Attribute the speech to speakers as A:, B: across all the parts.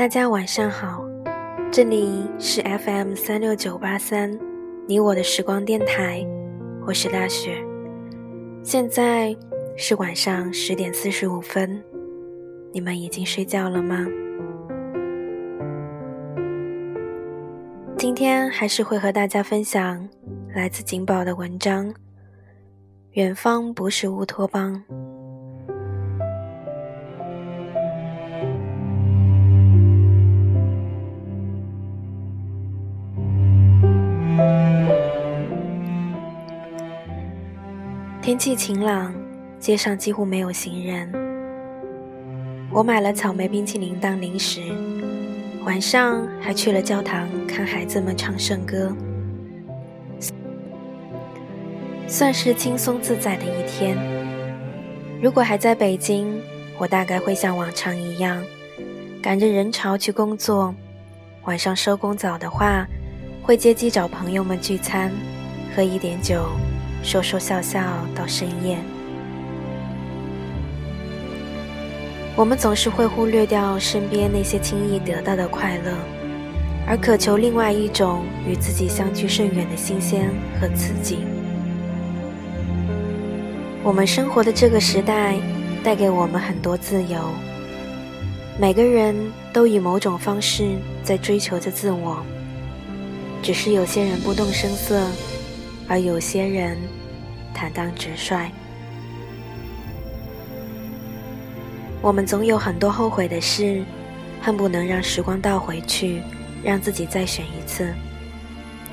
A: 大家晚上好，这里是 FM 三六九八三，你我的时光电台，我是大雪，现在是晚上十点四十五分，你们已经睡觉了吗？今天还是会和大家分享来自景宝的文章，《远方不是乌托邦》。天气晴朗，街上几乎没有行人。我买了草莓冰淇淋当零食，晚上还去了教堂看孩子们唱圣歌，算是轻松自在的一天。如果还在北京，我大概会像往常一样，赶着人潮去工作。晚上收工早的话，会接机找朋友们聚餐，喝一点酒。说说笑笑到深夜，我们总是会忽略掉身边那些轻易得到的快乐，而渴求另外一种与自己相距甚远的新鲜和刺激。我们生活的这个时代带给我们很多自由，每个人都以某种方式在追求着自我，只是有些人不动声色。而有些人坦荡直率，我们总有很多后悔的事，恨不能让时光倒回去，让自己再选一次。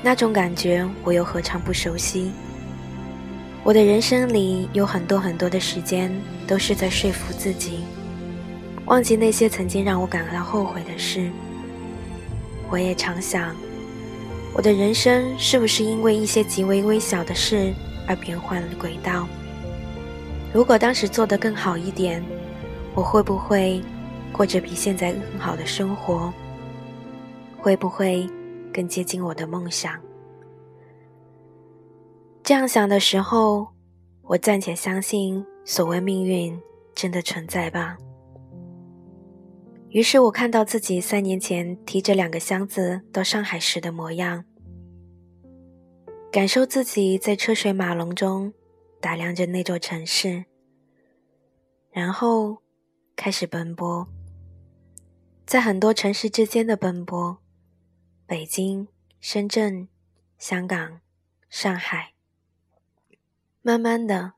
A: 那种感觉，我又何尝不熟悉？我的人生里有很多很多的时间，都是在说服自己，忘记那些曾经让我感到后悔的事。我也常想。我的人生是不是因为一些极为微小的事而变换了轨道？如果当时做得更好一点，我会不会过着比现在更好的生活？会不会更接近我的梦想？这样想的时候，我暂且相信所谓命运真的存在吧。于是我看到自己三年前提着两个箱子到上海时的模样，感受自己在车水马龙中打量着那座城市，然后开始奔波，在很多城市之间的奔波，北京、深圳、香港、上海。慢慢的，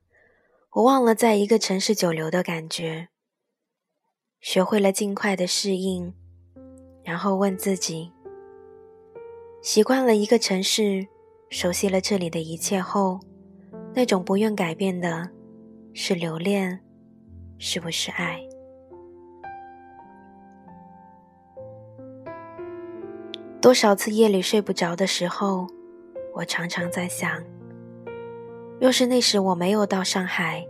A: 我忘了在一个城市久留的感觉。学会了尽快的适应，然后问自己：习惯了一个城市，熟悉了这里的一切后，那种不愿改变的，是留恋，是不是爱？多少次夜里睡不着的时候，我常常在想：若是那时我没有到上海，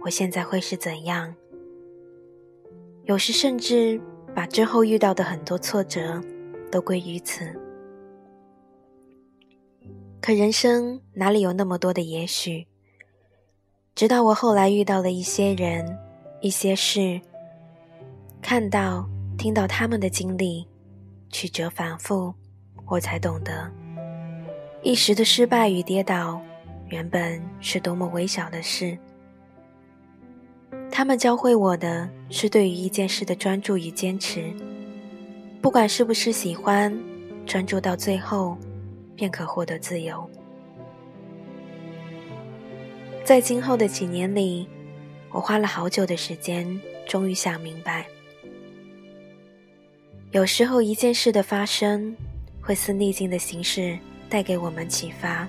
A: 我现在会是怎样？有时甚至把之后遇到的很多挫折都归于此。可人生哪里有那么多的也许？直到我后来遇到了一些人、一些事，看到、听到他们的经历，曲折反复，我才懂得，一时的失败与跌倒，原本是多么微小的事。他们教会我的是对于一件事的专注与坚持，不管是不是喜欢，专注到最后，便可获得自由。在今后的几年里，我花了好久的时间，终于想明白，有时候一件事的发生，会似逆境的形式带给我们启发，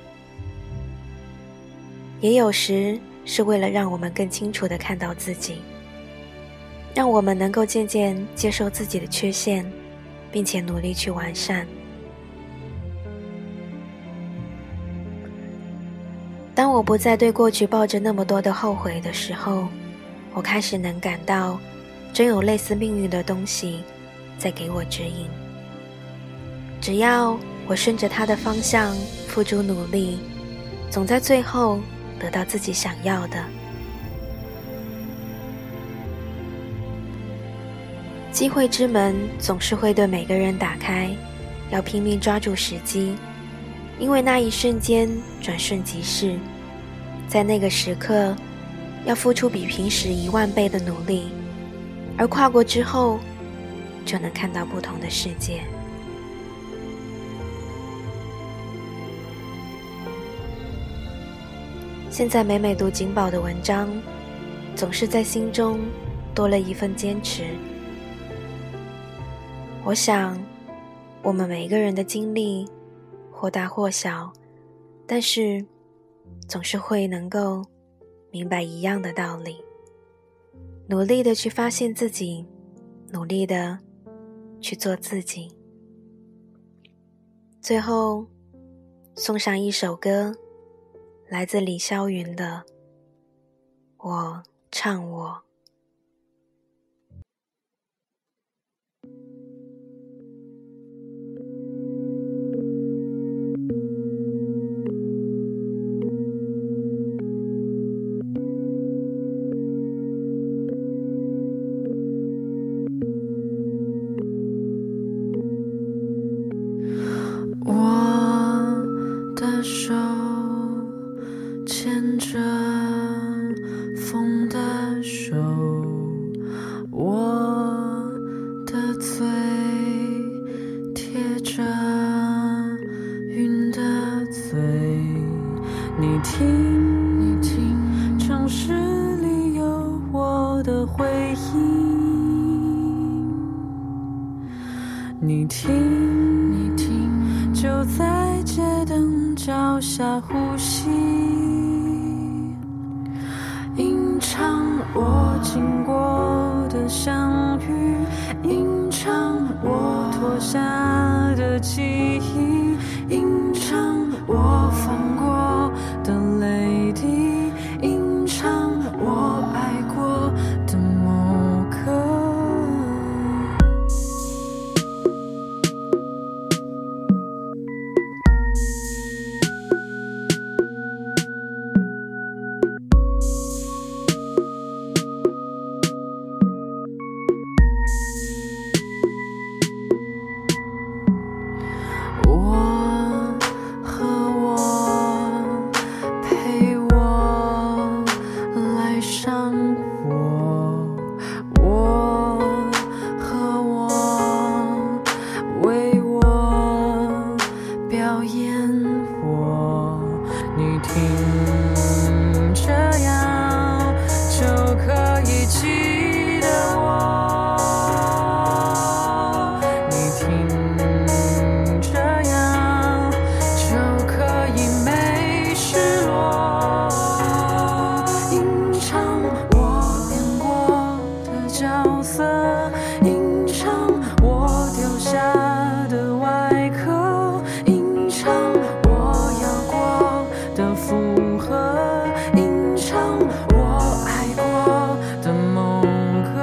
A: 也有时。是为了让我们更清楚的看到自己，让我们能够渐渐接受自己的缺陷，并且努力去完善。当我不再对过去抱着那么多的后悔的时候，我开始能感到，真有类似命运的东西在给我指引。只要我顺着它的方向付出努力，总在最后。得到自己想要的。机会之门总是会对每个人打开，要拼命抓住时机，因为那一瞬间转瞬即逝，在那个时刻，要付出比平时一万倍的努力，而跨过之后，就能看到不同的世界。现在每每读景宝的文章，总是在心中多了一份坚持。我想，我们每一个人的经历，或大或小，但是总是会能够明白一样的道理。努力的去发现自己，努力的去做自己。最后，送上一首歌，来自李霄云的《我唱我》。
B: 你听，你听，就在街灯脚下呼吸，吟唱我经过的相遇，吟唱我脱下的记忆，附和吟唱我爱过的某歌，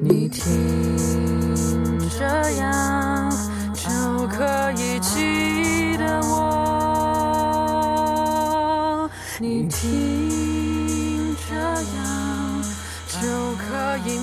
B: 你听。听这样就可
A: 以